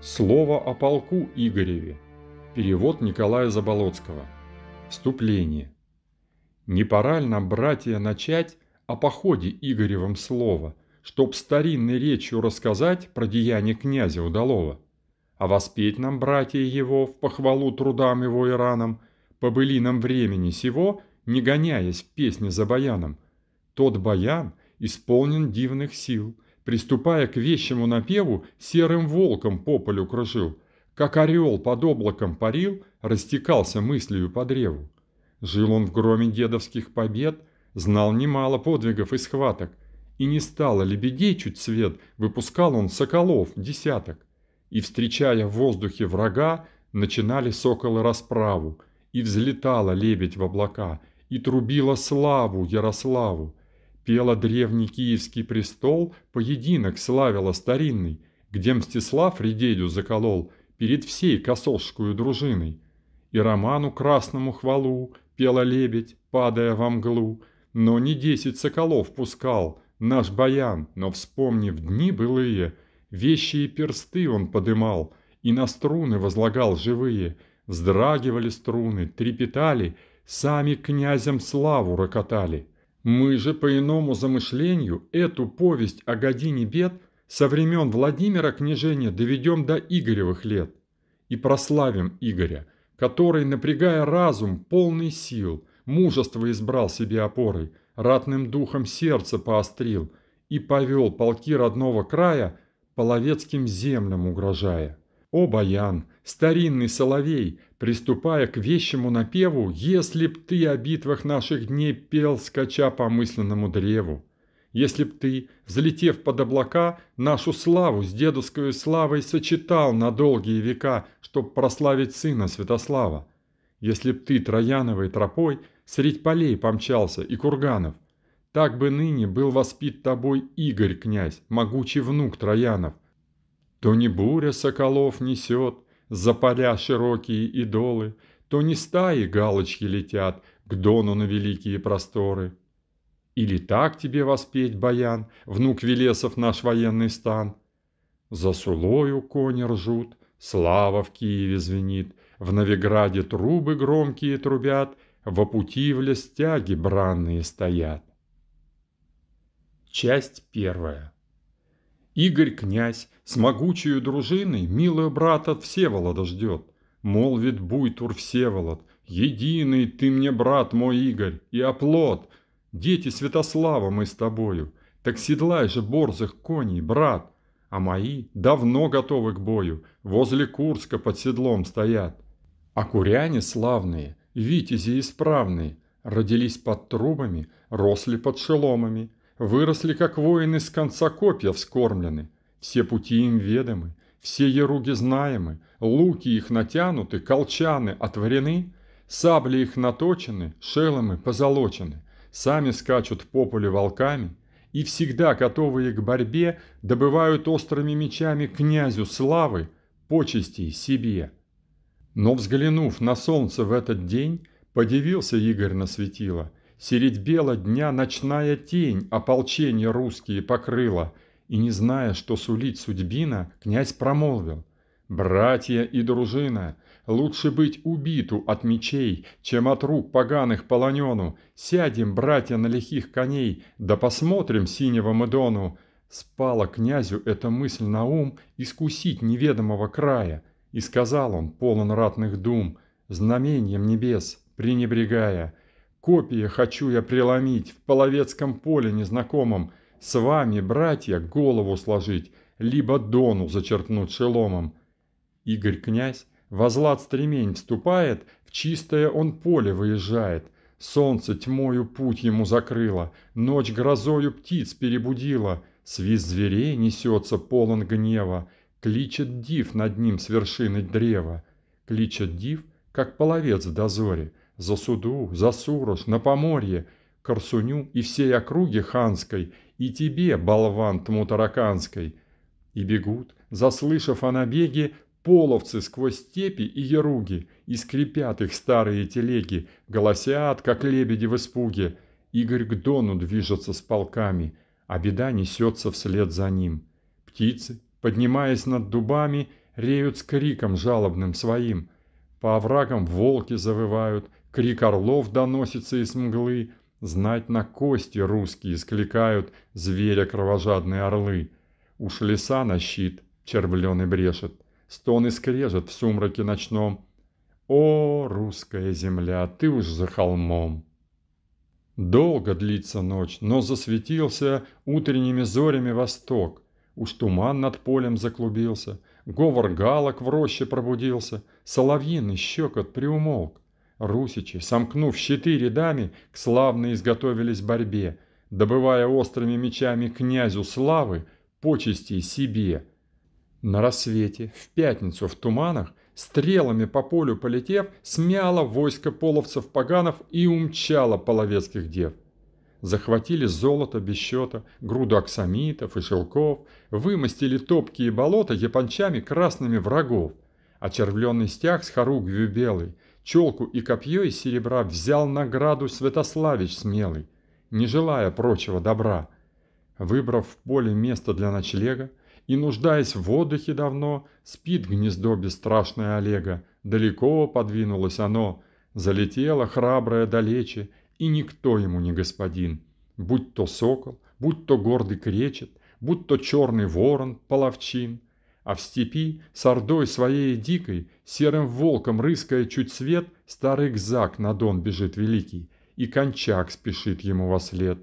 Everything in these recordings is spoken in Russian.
Слово о полку Игореве. Перевод Николая Заболоцкого. Вступление. Не пора ли нам, братья, начать о походе Игоревом слово, чтоб старинной речью рассказать про деяния князя удалого? А воспеть нам, братья его, в похвалу трудам его и ранам, по былинам времени сего, не гоняясь в песне за баяном. Тот баян исполнен дивных сил – приступая к вещему напеву, серым волком по полю кружил, как орел под облаком парил, растекался мыслью по древу. Жил он в громе дедовских побед, знал немало подвигов и схваток, и не стало лебедей чуть свет, выпускал он соколов десяток. И, встречая в воздухе врага, начинали соколы расправу, и взлетала лебедь в облака, и трубила славу Ярославу, Пела древний киевский престол, поединок славила старинный, где Мстислав Редедю заколол перед всей косовскую дружиной. И роману красному хвалу пела лебедь, падая во мглу, но не десять соколов пускал наш баян, но, вспомнив дни былые, вещи и персты он подымал и на струны возлагал живые, вздрагивали струны, трепетали, сами князям славу рокотали. Мы же по иному замышлению эту повесть о године бед со времен Владимира княжения доведем до Игоревых лет и прославим Игоря, который, напрягая разум, полный сил, мужество избрал себе опорой, ратным духом сердце поострил и повел полки родного края половецким землям угрожая. О, Баян, старинный соловей, приступая к вещему напеву, если б ты о битвах наших дней пел, скача по мысленному древу. Если б ты, взлетев под облака, нашу славу с дедовской славой сочетал на долгие века, чтоб прославить сына Святослава. Если б ты трояновой тропой средь полей помчался и курганов, так бы ныне был воспит тобой Игорь, князь, могучий внук Троянов – то не буря соколов несет за поля широкие идолы, то не стаи галочки летят к дону на великие просторы. Или так тебе воспеть, Баян, внук Велесов наш военный стан? За Сулою кони ржут, слава в Киеве звенит, в Новиграде трубы громкие трубят, во пути в стяги бранные стоят. Часть первая. Игорь князь с могучей дружиной милый брат от Всеволода ждет. Молвит Буйтур Всеволод, единый ты мне брат мой Игорь и оплот. Дети Святослава мы с тобою, так седлай же борзых коней, брат. А мои давно готовы к бою, возле Курска под седлом стоят. А куряне славные, витязи исправные, родились под трубами, росли под шеломами – Выросли, как воины с конца копья вскормлены. Все пути им ведомы, все еруги знаемы, луки их натянуты, колчаны отворены, сабли их наточены, шеломы позолочены, сами скачут по полю волками и всегда готовые к борьбе добывают острыми мечами князю славы, почести себе. Но взглянув на солнце в этот день, подивился Игорь на светило – Середь бела дня ночная тень ополчение русские покрыла, и, не зная, что сулить судьбина, князь промолвил. «Братья и дружина, лучше быть убиту от мечей, чем от рук поганых полонену. Сядем, братья, на лихих коней, да посмотрим синего Медону». Спала князю эта мысль на ум искусить неведомого края, и сказал он, полон ратных дум, знамением небес пренебрегая – Копия хочу я преломить в половецком поле незнакомом, с вами, братья, голову сложить, либо дону зачеркнуть шеломом. Игорь князь возлад стремень вступает, в чистое он поле выезжает. Солнце тьмою путь ему закрыло, ночь грозою птиц перебудила, свист зверей несется полон гнева, кличет див над ним с вершины древа. Кличет див, как половец в дозоре, за суду, за Сурош, на Поморье, Корсуню и всей округе ханской, и тебе, болван тмутараканской. И бегут, заслышав о набеге, половцы сквозь степи и яруги, и скрипят их старые телеги, голосят, как лебеди в испуге. Игорь к Дону движется с полками, а беда несется вслед за ним. Птицы, поднимаясь над дубами, реют с криком жалобным своим. По оврагам волки завывают, крик орлов доносится из мглы, Знать на кости русские скликают зверя кровожадные орлы. Уж леса на щит червленый брешет, стон и скрежет в сумраке ночном. О, русская земля, ты уж за холмом! Долго длится ночь, но засветился утренними зорями восток. Уж туман над полем заклубился, говор галок в роще пробудился, соловьиный щекот приумолк. Русичи, сомкнув щиты рядами, к славно изготовились борьбе, добывая острыми мечами князю славы почести себе. На рассвете, в пятницу в туманах, стрелами по полю полетев, смяло войско половцев-поганов и умчало половецких дев. Захватили золото без счета, груду аксамитов и шелков, вымостили топкие болота япончами красными врагов, а червленный стяг с хоругвью белый, челку и копье из серебра взял награду Святославич смелый, не желая прочего добра. Выбрав в поле место для ночлега, и, нуждаясь в отдыхе давно, спит гнездо бесстрашное Олега. Далеко подвинулось оно, залетело храброе далече, и никто ему не господин. Будь то сокол, будь то гордый кречет, будь то черный ворон, половчин. А в степи с ордой своей дикой, серым волком рыская чуть свет, старый гзак на дон бежит великий, и кончак спешит ему во след.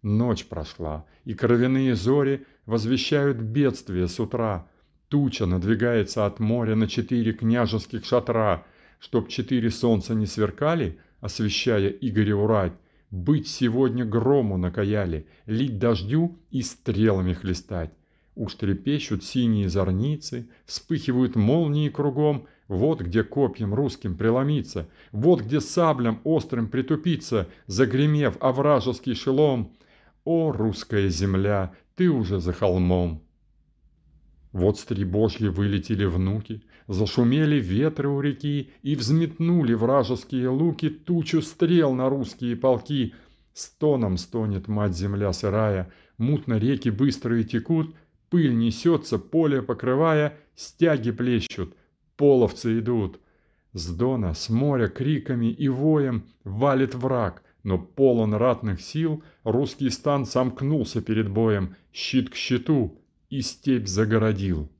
Ночь прошла, и кровяные зори возвещают бедствие с утра. Туча надвигается от моря на четыре княжеских шатра, чтоб четыре солнца не сверкали, освещая Игореву рать, быть сегодня грому накаяли, лить дождю и стрелами хлестать. Уж трепещут синие зорницы, вспыхивают молнии кругом, вот где копьем русским преломиться, вот где саблям острым притупиться, загремев овражеский шелом. О, русская земля, ты уже за холмом. Вот стребожьи вылетели внуки, зашумели ветры у реки и взметнули вражеские луки тучу стрел на русские полки. Стоном стонет мать-земля сырая, мутно реки быстрые текут, пыль несется, поле покрывая, стяги плещут, половцы идут. С дона, с моря криками и воем валит враг, но полон ратных сил, русский стан сомкнулся перед боем, щит к щиту, и степь загородил.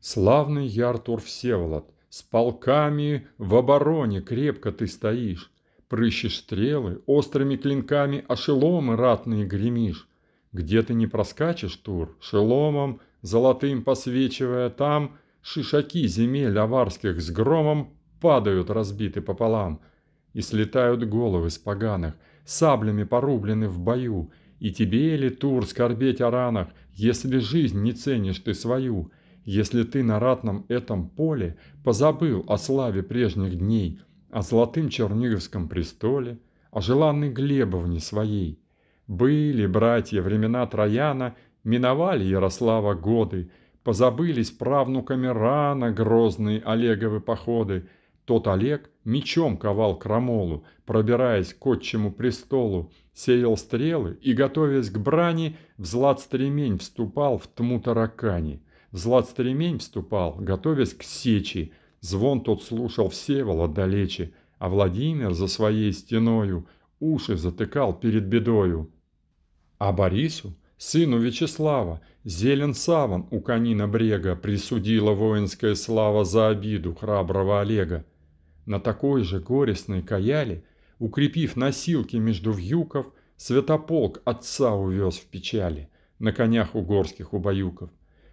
Славный Яртур Всеволод, с полками в обороне крепко ты стоишь, Прыщешь стрелы, острыми клинками, а шеломы ратные гремишь. Где ты не проскачешь, Тур, шеломом, золотым посвечивая там, Шишаки земель аварских с громом падают разбиты пополам — и слетают головы с поганых, саблями порублены в бою, и тебе ли, Тур, скорбеть о ранах, если жизнь не ценишь ты свою, если ты на ратном этом поле позабыл о славе прежних дней, о золотым черниговском престоле, о желанной Глебовне своей. Были, братья, времена Трояна, миновали Ярослава годы, позабылись правнуками рано грозные Олеговы походы, тот Олег мечом ковал крамолу, пробираясь к отчему престолу, сеял стрелы и, готовясь к брани, в злат-стремень вступал в тму таракани. В злат-стремень вступал, готовясь к сечи, звон тот слушал Всеволод далече, а Владимир за своей стеною уши затыкал перед бедою. А Борису, сыну Вячеслава, зелен саван у конина брега присудила воинская слава за обиду храброго Олега. На такой же горестной каяле, укрепив носилки между вьюков, Святополк отца увез в печали, на конях угорских убаюков.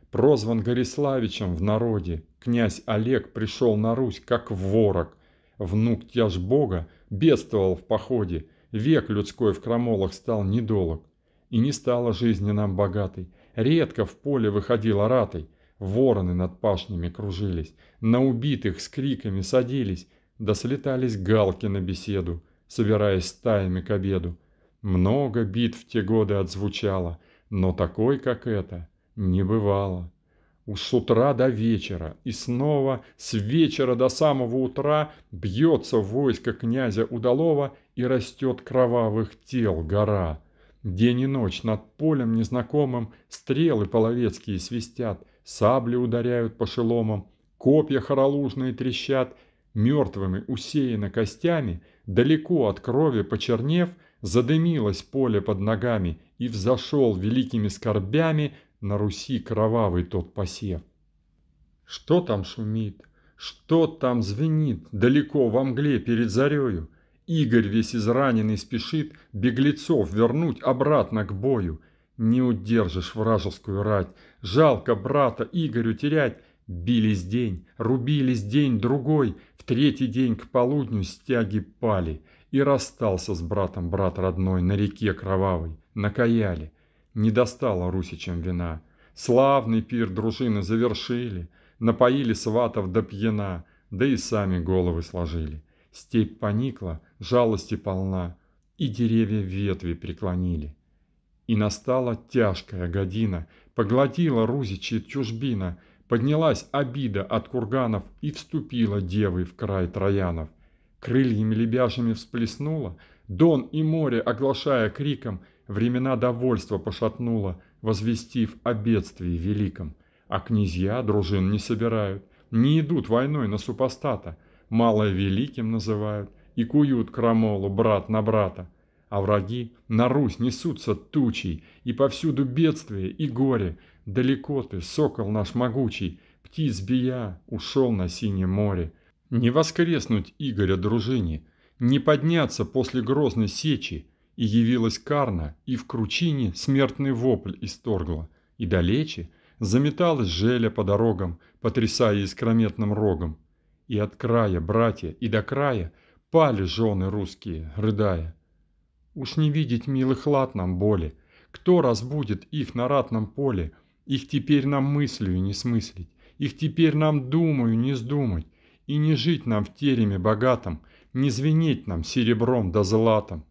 Прозван Гориславичем в народе, князь Олег пришел на Русь как ворог. Внук тяж бога бедствовал в походе, век людской в крамолах стал недолог. И не стала жизни нам богатой, редко в поле выходила ратой, вороны над пашнями кружились, на убитых с криками садились, да слетались галки на беседу, собираясь стаями к обеду. Много бит в те годы отзвучало, но такой, как это, не бывало. Уж с утра до вечера, и снова с вечера до самого утра бьется войско князя Удалова и растет кровавых тел гора. День и ночь над полем незнакомым стрелы половецкие свистят, сабли ударяют по шеломам, копья хоролужные трещат, мертвыми усеяно костями, далеко от крови почернев, задымилось поле под ногами, и взошел великими скорбями на Руси кровавый тот посев. Что там шумит? Что там звенит далеко во мгле перед зарею? Игорь весь израненный спешит беглецов вернуть обратно к бою. Не удержишь вражескую рать, жалко брата Игорю терять. Бились день, рубились день другой, в третий день к полудню стяги пали. И расстался с братом брат родной на реке кровавой, на Каяле. Не достало русичам вина. Славный пир дружины завершили, напоили сватов до пьяна, да и сами головы сложили. Степь поникла, жалости полна, и деревья ветви преклонили. И настала тяжкая година, поглотила Рузичи чужбина, поднялась обида от курганов и вступила девой в край троянов. Крыльями лебяжьими всплеснула, дон и море, оглашая криком, времена довольства пошатнула, возвестив о бедствии великом. А князья дружин не собирают, не идут войной на супостата, малое великим называют и куют крамолу брат на брата. А враги на Русь несутся тучей, и повсюду бедствие и горе. Далеко ты, сокол наш могучий, птиц бия, ушел на синее море. Не воскреснуть Игоря дружине, не подняться после грозной сечи, и явилась Карна, и в кручине смертный вопль исторгла, и далече заметалась желя по дорогам, потрясая искрометным рогом. И от края, братья, и до края пали жены русские, рыдая. Уж не видеть милых лад нам боли, кто разбудит их на ратном поле, их теперь нам мыслью не смыслить, их теперь нам думаю не сдумать, и не жить нам в тереме богатом, не звенеть нам серебром да златом.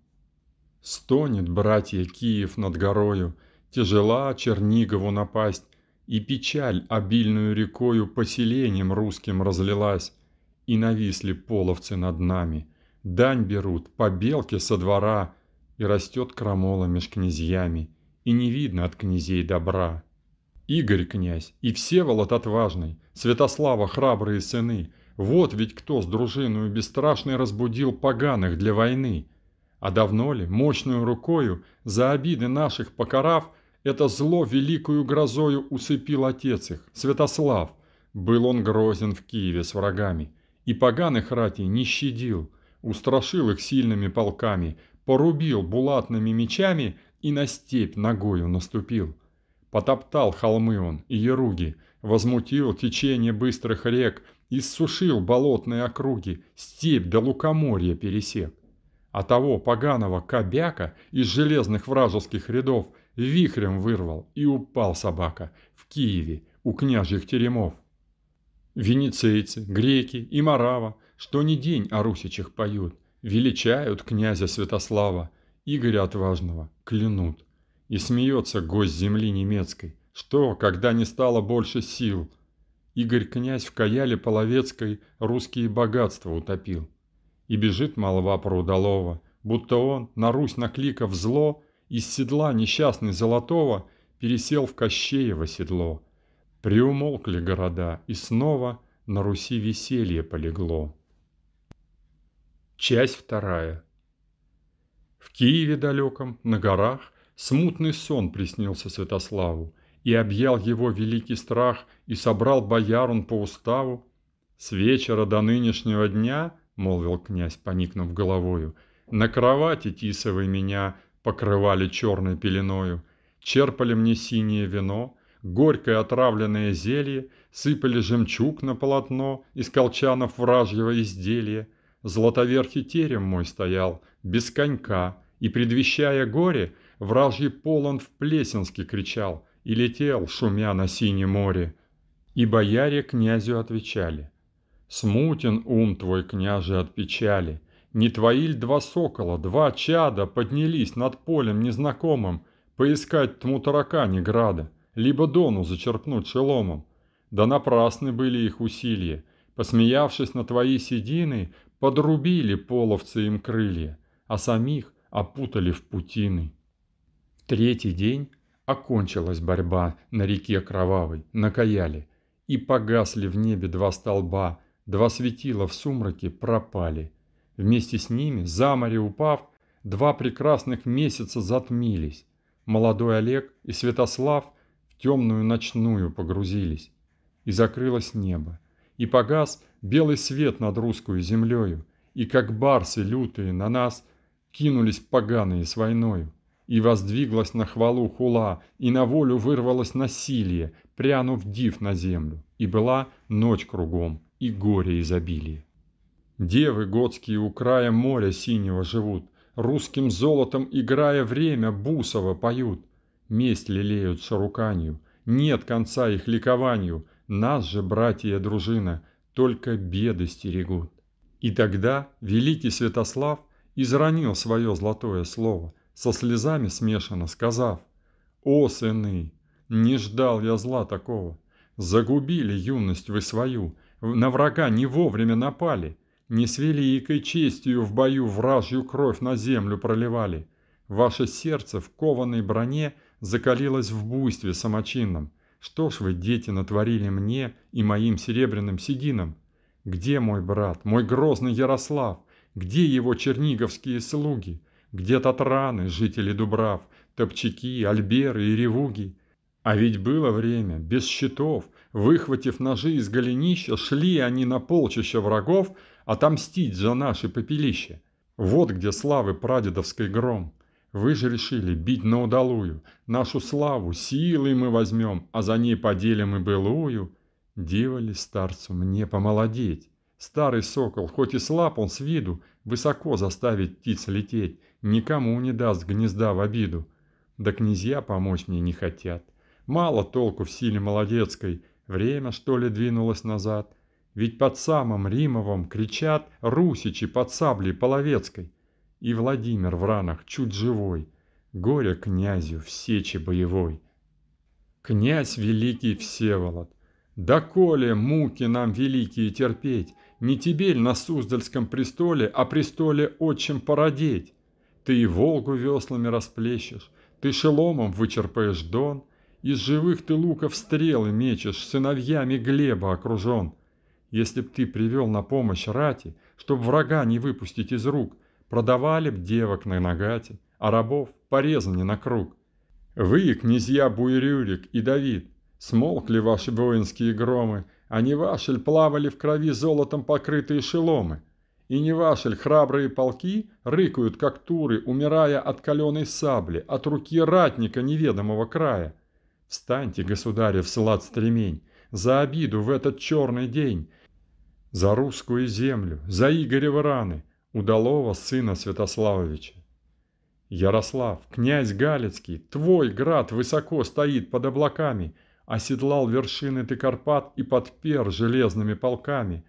Стонет, братья, Киев над горою, Тяжела Чернигову напасть, И печаль обильную рекою Поселением русским разлилась, И нависли половцы над нами, Дань берут по белке со двора, И растет крамола меж князьями, И не видно от князей добра. Игорь князь и Всеволод отважный, Святослава храбрые сыны, Вот ведь кто с дружиною бесстрашной Разбудил поганых для войны. А давно ли, мощную рукою, за обиды наших покарав, это зло великую грозою усыпил отец их, Святослав. Был он грозен в Киеве с врагами, и поганых ратей не щадил, устрашил их сильными полками, порубил булатными мечами и на степь ногою наступил. Потоптал холмы он и еруги, возмутил течение быстрых рек, иссушил болотные округи, степь до лукоморья пересек а того поганого кобяка из железных вражеских рядов вихрем вырвал и упал собака в Киеве у княжьих теремов. Венецейцы, греки и Марава, что ни день о русичах поют, величают князя Святослава, Игоря Отважного клянут. И смеется гость земли немецкой, что, когда не стало больше сил, Игорь князь в Каяле Половецкой русские богатства утопил. И бежит молва про удалого, будто он, на Русь накликав зло, из седла несчастный Золотого пересел в Кощеево седло. Приумолкли города, и снова на Руси веселье полегло. Часть вторая. В Киеве далеком, на горах, смутный сон приснился Святославу, и объял его великий страх, и собрал бояр он по уставу. С вечера до нынешнего дня –— молвил князь, поникнув головою. «На кровати тисовой меня покрывали черной пеленою, черпали мне синее вино, горькое отравленное зелье, сыпали жемчуг на полотно из колчанов вражьего изделия. Златоверхий терем мой стоял, без конька, и, предвещая горе, вражий полон в Плесенске кричал и летел, шумя на синем море. И бояре князю отвечали. Смутен ум твой, княже, от печали. Не твои ль два сокола, два чада поднялись над полем незнакомым, поискать тму таракани града, либо дону зачерпнуть шеломом? Да напрасны были их усилия. Посмеявшись на твои седины, подрубили половцы им крылья, а самих опутали в путины. В третий день Окончилась борьба на реке кровавой, на Каяле, и погасли в небе два столба, два светила в сумраке пропали. Вместе с ними, за море упав, два прекрасных месяца затмились. Молодой Олег и Святослав в темную ночную погрузились. И закрылось небо, и погас белый свет над русскую землею, и как барсы лютые на нас кинулись поганые с войною. И воздвиглась на хвалу хула, и на волю вырвалось насилие, прянув див на землю. И была ночь кругом, и горе изобилие. Девы готские у края моря синего живут, Русским золотом играя время бусово поют. Месть лелеют шаруканью, нет конца их ликованию, Нас же, братья дружина, только беды стерегут. И тогда великий Святослав изранил свое золотое слово, Со слезами смешано сказав, «О, сыны, не ждал я зла такого, Загубили юность вы свою, На врага не вовремя напали, Не с великой честью в бою Вражью кровь на землю проливали. Ваше сердце в кованой броне Закалилось в буйстве самочинном. Что ж вы, дети, натворили мне И моим серебряным сединам? Где мой брат, мой грозный Ярослав? Где его черниговские слуги? Где татраны, жители Дубрав, Топчаки, Альберы и Ревуги? А ведь было время, без щитов, выхватив ножи из голенища, шли они на полчища врагов отомстить за наши попелища. Вот где славы прадедовской гром. Вы же решили бить на удалую. Нашу славу силой мы возьмем, а за ней поделим и былую. Диво ли старцу мне помолодеть? Старый сокол, хоть и слаб он с виду, высоко заставить птиц лететь, никому не даст гнезда в обиду. Да князья помочь мне не хотят. Мало толку в силе молодецкой, время, что ли, двинулось назад. Ведь под самым Римовым кричат русичи под саблей половецкой. И Владимир в ранах чуть живой, горе князю в сече боевой. Князь великий Всеволод, коли муки нам великие терпеть, не тебе на Суздальском престоле, а престоле отчим породеть? Ты и Волгу веслами расплещешь, ты шеломом вычерпаешь дон — из живых ты луков стрелы мечешь, сыновьями Глеба окружен. Если б ты привел на помощь рати, чтоб врага не выпустить из рук, продавали б девок на нагате, а рабов порезаны на круг. Вы, князья Буйрюрик и Давид, смолкли ваши воинские громы, а не ваши ль плавали в крови золотом покрытые шеломы? И не ваши ль храбрые полки рыкают, как туры, умирая от каленой сабли, от руки ратника неведомого края? Встаньте, государев слад стремень, за обиду в этот черный день, за русскую землю, за Игорева раны, удалого сына Святославовича. Ярослав, князь Галицкий, твой град высоко стоит под облаками, оседлал вершины ты Карпат и подпер железными полками.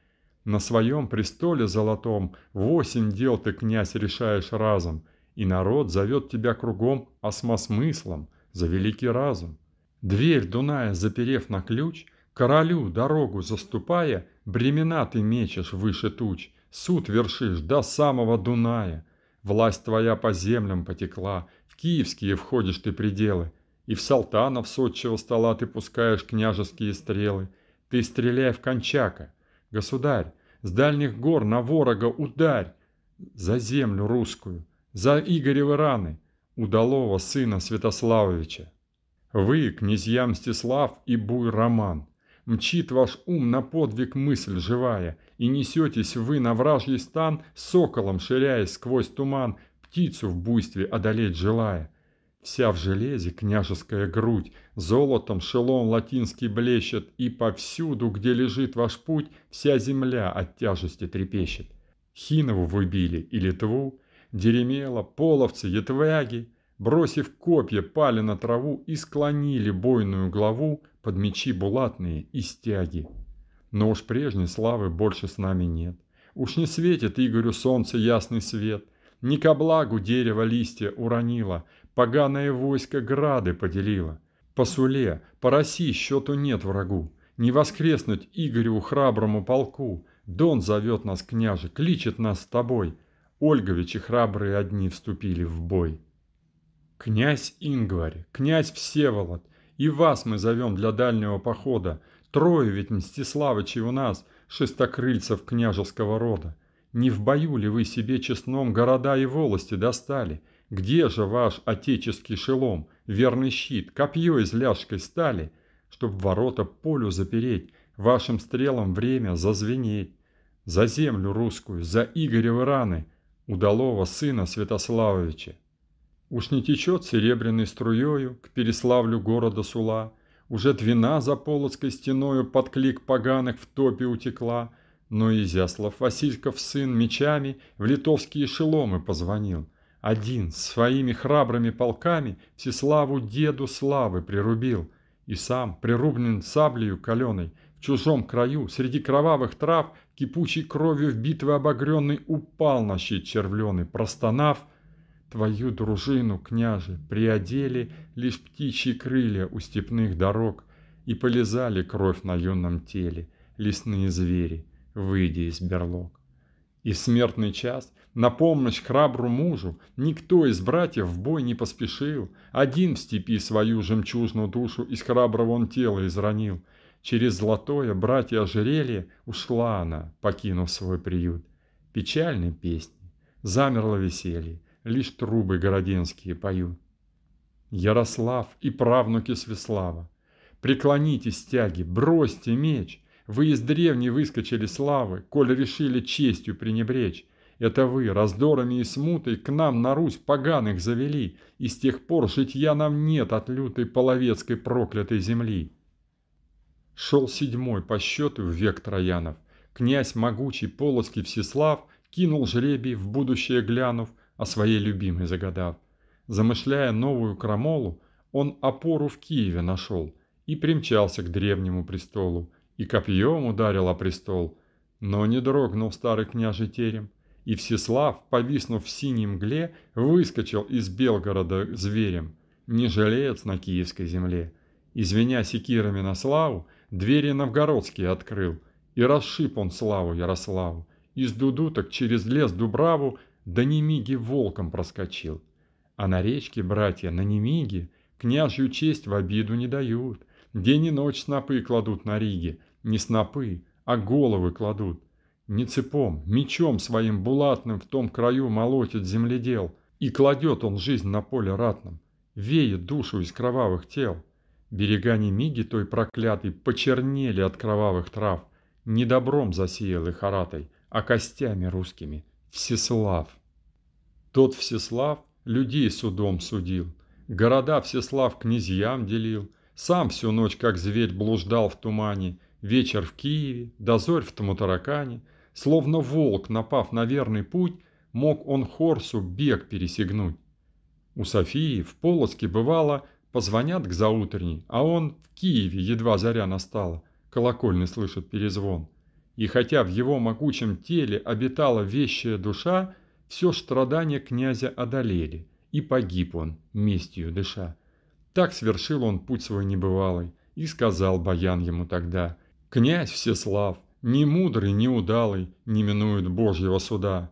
На своем престоле золотом восемь дел ты, князь, решаешь разом, и народ зовет тебя кругом осмосмыслом за великий разум. Дверь Дуная заперев на ключ, королю дорогу заступая, бремена ты мечешь выше туч, суд вершишь до самого Дуная. Власть твоя по землям потекла, в киевские входишь ты пределы, и в салтанов с стола ты пускаешь княжеские стрелы. Ты стреляй в кончака, государь, с дальних гор на ворога ударь, за землю русскую, за Игоревы раны, удалого сына Святославовича. Вы, князья Мстислав и Буй Роман, мчит ваш ум на подвиг мысль живая, и несетесь вы на вражий стан, соколом ширяясь сквозь туман, птицу в буйстве одолеть желая. Вся в железе княжеская грудь, золотом шелом латинский блещет, и повсюду, где лежит ваш путь, вся земля от тяжести трепещет. Хинову выбили и Литву, Деремела, половцы, ятвяги, бросив копья, пали на траву и склонили бойную главу под мечи булатные и стяги. Но уж прежней славы больше с нами нет. Уж не светит Игорю солнце ясный свет, ни ко благу дерево листья уронило, поганое войско грады поделило. По Суле, по России счету нет врагу, не воскреснуть Игорю храброму полку. Дон зовет нас, княже, кличет нас с тобой. Ольговичи храбрые одни вступили в бой. Князь Ингварь, князь Всеволод, и вас мы зовем для дальнего похода. Трое ведь Мстиславычей у нас, шестокрыльцев княжеского рода. Не в бою ли вы себе честном города и волости достали? Где же ваш отеческий шелом, верный щит, копье из ляжкой стали, чтоб ворота полю запереть, вашим стрелам время зазвенеть? За землю русскую, за Игоревы раны, удалого сына Святославовича. Уж не течет серебряной струею к Переславлю города Сула, Уже двина за Полоцкой стеною под клик поганых в топе утекла, Но Изяслав Васильков сын мечами в литовские шеломы позвонил. Один своими храбрыми полками Всеславу деду славы прирубил, И сам, прирублен саблею каленой, в чужом краю, среди кровавых трав, Кипучей кровью в битвы обогренный, упал на щит червленый, простонав — Твою дружину, княже, приодели лишь птичьи крылья у степных дорог, и полезали кровь на юном теле, лесные звери, выйдя из берлог. И в смертный час на помощь храбру мужу никто из братьев в бой не поспешил, один в степи свою жемчужную душу из храброго он тела изранил. Через золотое братья ожерелье ушла она, покинув свой приют. Печальной песней замерло веселье, лишь трубы городенские поют. Ярослав и правнуки Свеслава, преклоните стяги, бросьте меч, вы из древней выскочили славы, коль решили честью пренебречь. Это вы раздорами и смутой к нам на Русь поганых завели, и с тех пор житья нам нет от лютой половецкой проклятой земли. Шел седьмой по счету в век Троянов. Князь могучий Полоцкий Всеслав кинул жребий, в будущее глянув, о своей любимой загадав. Замышляя новую крамолу, он опору в Киеве нашел и примчался к древнему престолу, и копьем ударил о престол. Но не дрогнул старый княжий терем, и Всеслав, повиснув в синей мгле, выскочил из Белгорода зверем, не жалеец на киевской земле. Извиня секирами на славу, двери новгородские открыл, и расшиб он славу Ярославу. Из дудуток через лес Дубраву до Немиги волком проскочил. А на речке братья на Немиге княжью честь в обиду не дают. День и ночь снопы кладут на Риге, не снопы, а головы кладут. Не цепом, мечом своим булатным в том краю молотит земледел, и кладет он жизнь на поле ратном, веет душу из кровавых тел. Берега Немиги той проклятой почернели от кровавых трав, не добром засеял их аратой, а костями русскими – Всеслав. Тот Всеслав людей судом судил, города Всеслав князьям делил, сам всю ночь, как зверь, блуждал в тумане, вечер в Киеве, дозорь в Тамутаракане, словно волк, напав на верный путь, мог он Хорсу бег пересягнуть. У Софии в Полоцке бывало, позвонят к заутренней, а он в Киеве едва заря настала, колокольный слышит перезвон. И хотя в его могучем теле обитала вещая душа, все страдания князя одолели, и погиб он, местью дыша. Так свершил он путь свой небывалый, и сказал Баян ему тогда, «Князь Всеслав, ни мудрый, ни удалый, не минует Божьего суда».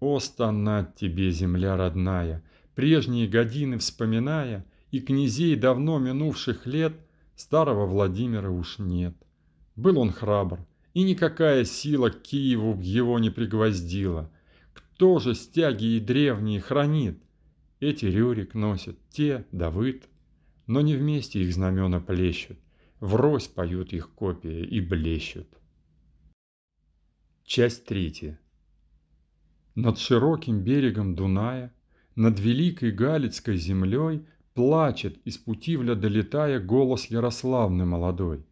О, стонать тебе, земля родная, прежние годины вспоминая, и князей давно минувших лет старого Владимира уж нет. Был он храбр, и никакая сила к Киеву его не пригвоздила. Кто же стяги и древние хранит? Эти Рюрик носит, те Давыд. Но не вместе их знамена плещут, врозь поют их копии и блещут. Часть третья. Над широким берегом Дуная, над великой Галицкой землей Плачет, из Путивля долетая, голос Ярославны молодой.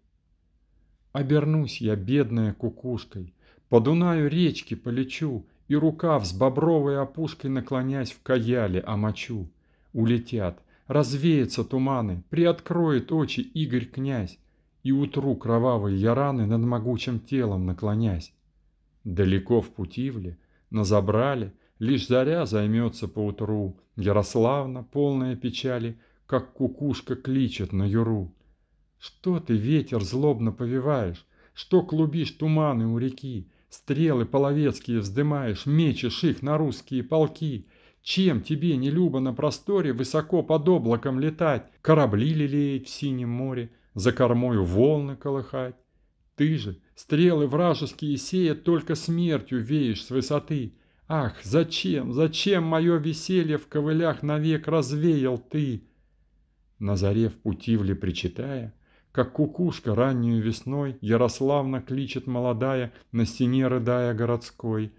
Обернусь я, бедная кукушкой, По Дунаю речки полечу, И рукав с бобровой опушкой Наклонясь в каяле омочу. Улетят, развеются туманы, Приоткроет очи Игорь князь, И утру кровавые яраны Над могучим телом наклонясь. Далеко в Путивле, на Забрале, Лишь заря займется поутру, Ярославна, полная печали, Как кукушка кличет на юру. Что ты, ветер, злобно повиваешь? Что клубишь туманы у реки? Стрелы половецкие вздымаешь, мечешь их на русские полки. Чем тебе не любо на просторе высоко под облаком летать, корабли лелеять в синем море, за кормою волны колыхать? Ты же стрелы вражеские сея только смертью веешь с высоты. Ах, зачем, зачем мое веселье в ковылях навек развеял ты? На заре в путивле причитая, как кукушка раннюю весной Ярославна кличет молодая на стене рыдая городской.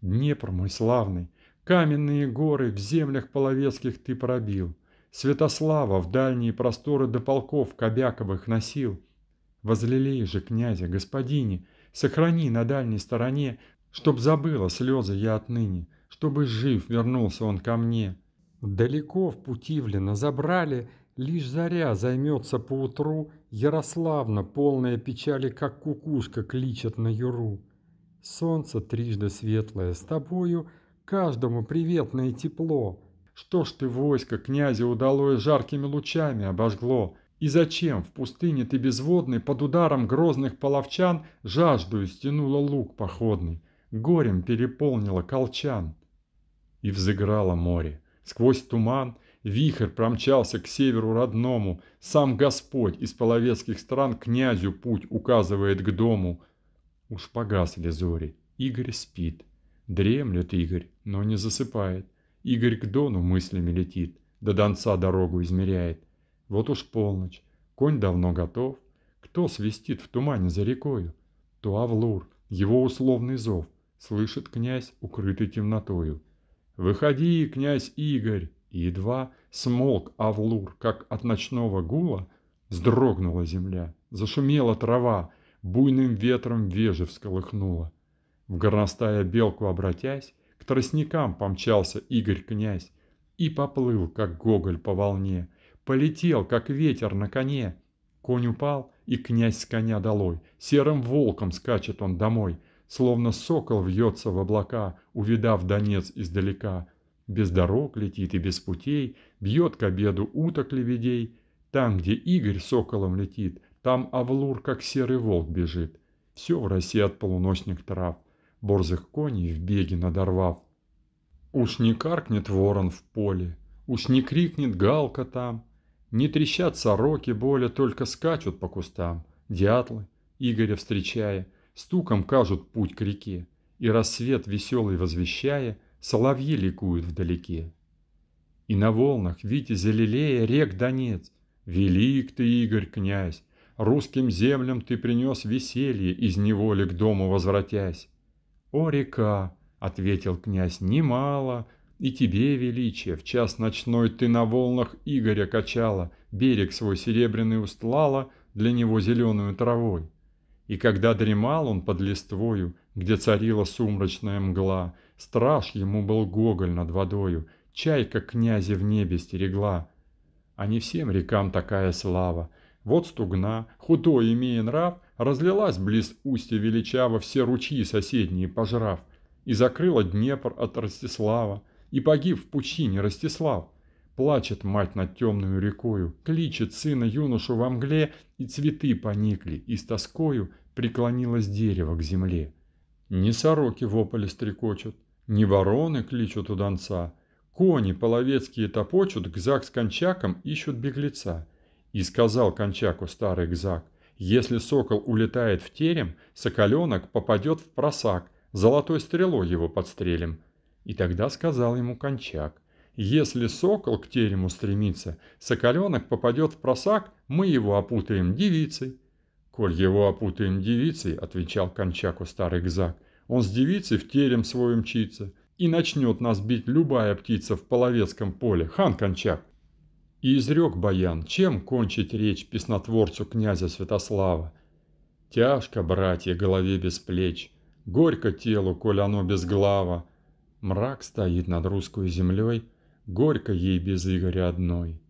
Днепр мой славный, каменные горы в землях половецких ты пробил, Святослава в дальние просторы до полков Кобяковых носил. Возлелей же, князя, господине, сохрани на дальней стороне, Чтоб забыла слезы я отныне, чтобы жив вернулся он ко мне. Далеко в Путивлино забрали, лишь заря займется поутру, Ярославна, полная печали, как кукушка, кличет на юру. Солнце трижды светлое с тобою, каждому приветное тепло. Что ж ты войско князя удалое жаркими лучами обожгло? И зачем в пустыне ты безводный под ударом грозных половчан жаждую стянула лук походный, горем переполнила колчан? И взыграло море. Сквозь туман вихрь промчался к северу родному, сам Господь из половецких стран князю путь указывает к дому. Уж погасли зори, Игорь спит. Дремлет Игорь, но не засыпает. Игорь к дону мыслями летит, до Донца дорогу измеряет. Вот уж полночь, конь давно готов. Кто свистит в тумане за рекою? То Авлур, его условный зов, слышит князь, укрытый темнотою. «Выходи, князь Игорь!» И едва смолк Авлур, как от ночного гула, вздрогнула земля, зашумела трава, буйным ветром вежи всколыхнула. В горностая белку обратясь, к тростникам помчался Игорь-князь и поплыл, как гоголь по волне, полетел, как ветер на коне. Конь упал, и князь с коня долой, серым волком скачет он домой, словно сокол вьется в облака, увидав Донец издалека. Без дорог летит и без путей, бьет к обеду уток лебедей. Там, где Игорь соколом летит, там Авлур, как серый волк, бежит. Все в России от полуночных трав, борзых коней в беге надорвав. Уж не каркнет ворон в поле, уж не крикнет галка там, не трещат сороки боли, только скачут по кустам. Дятлы, Игоря встречая, стуком кажут путь к реке, и рассвет веселый возвещая, соловьи ликуют вдалеке. И на волнах витязя лелея рек Донец, велик ты, Игорь, князь, русским землям ты принес веселье, из неволи к дому возвратясь. «О, река!» — ответил князь, — «немало, и тебе, величие, в час ночной ты на волнах Игоря качала, берег свой серебряный устлала для него зеленую травой. И когда дремал он под листвою, где царила сумрачная мгла, страж ему был Гоголь над водою, чайка князя в небе стерегла. А не всем рекам такая слава. Вот стугна, худой имея нрав, разлилась близ устья величаво все ручьи соседние пожрав, и закрыла Днепр от Ростислава, и погиб в пучине Ростислав. Плачет мать над темную рекою, кличет сына юношу во мгле, и цветы поникли, и с тоскою преклонилось дерево к земле. Не сороки в стрекочут, не вороны кличут у донца, кони половецкие топочут, гзак с кончаком ищут беглеца. И сказал кончаку старый гзак, если сокол улетает в терем, соколенок попадет в просак, золотой стрелой его подстрелим. И тогда сказал ему кончак, если сокол к терему стремится, соколенок попадет в просак, мы его опутаем девицей. Коль его опутаем девицей, отвечал кончаку старый гзак, он с девицей в терем свой мчится, и начнет нас бить любая птица в половецком поле, хан кончак. И изрек Баян, чем кончить речь песнотворцу князя Святослава. Тяжко, братья, голове без плеч, горько телу, коль оно без глава. Мрак стоит над русской землей, горько ей без Игоря одной.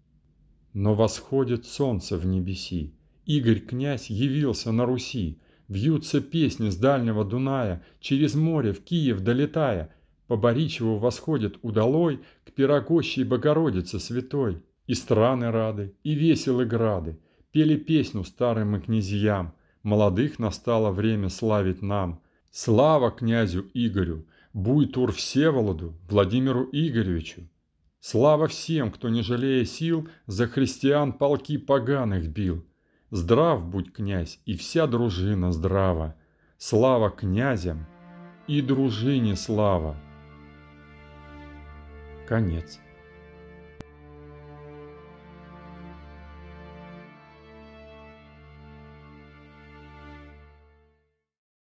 Но восходит солнце в небеси, Игорь-князь явился на Руси, Вьются песни с дальнего Дуная, Через море в Киев долетая, По Боричеву восходит удалой К пирогощей Богородице святой. И страны рады, и веселы грады, Пели песню старым и князьям, Молодых настало время славить нам. Слава князю Игорю! Буйтур Всеволоду, Владимиру Игоревичу. Слава всем, кто, не жалея сил, за христиан полки поганых бил. Здрав будь, князь, и вся дружина здрава. Слава князям и дружине слава. Конец.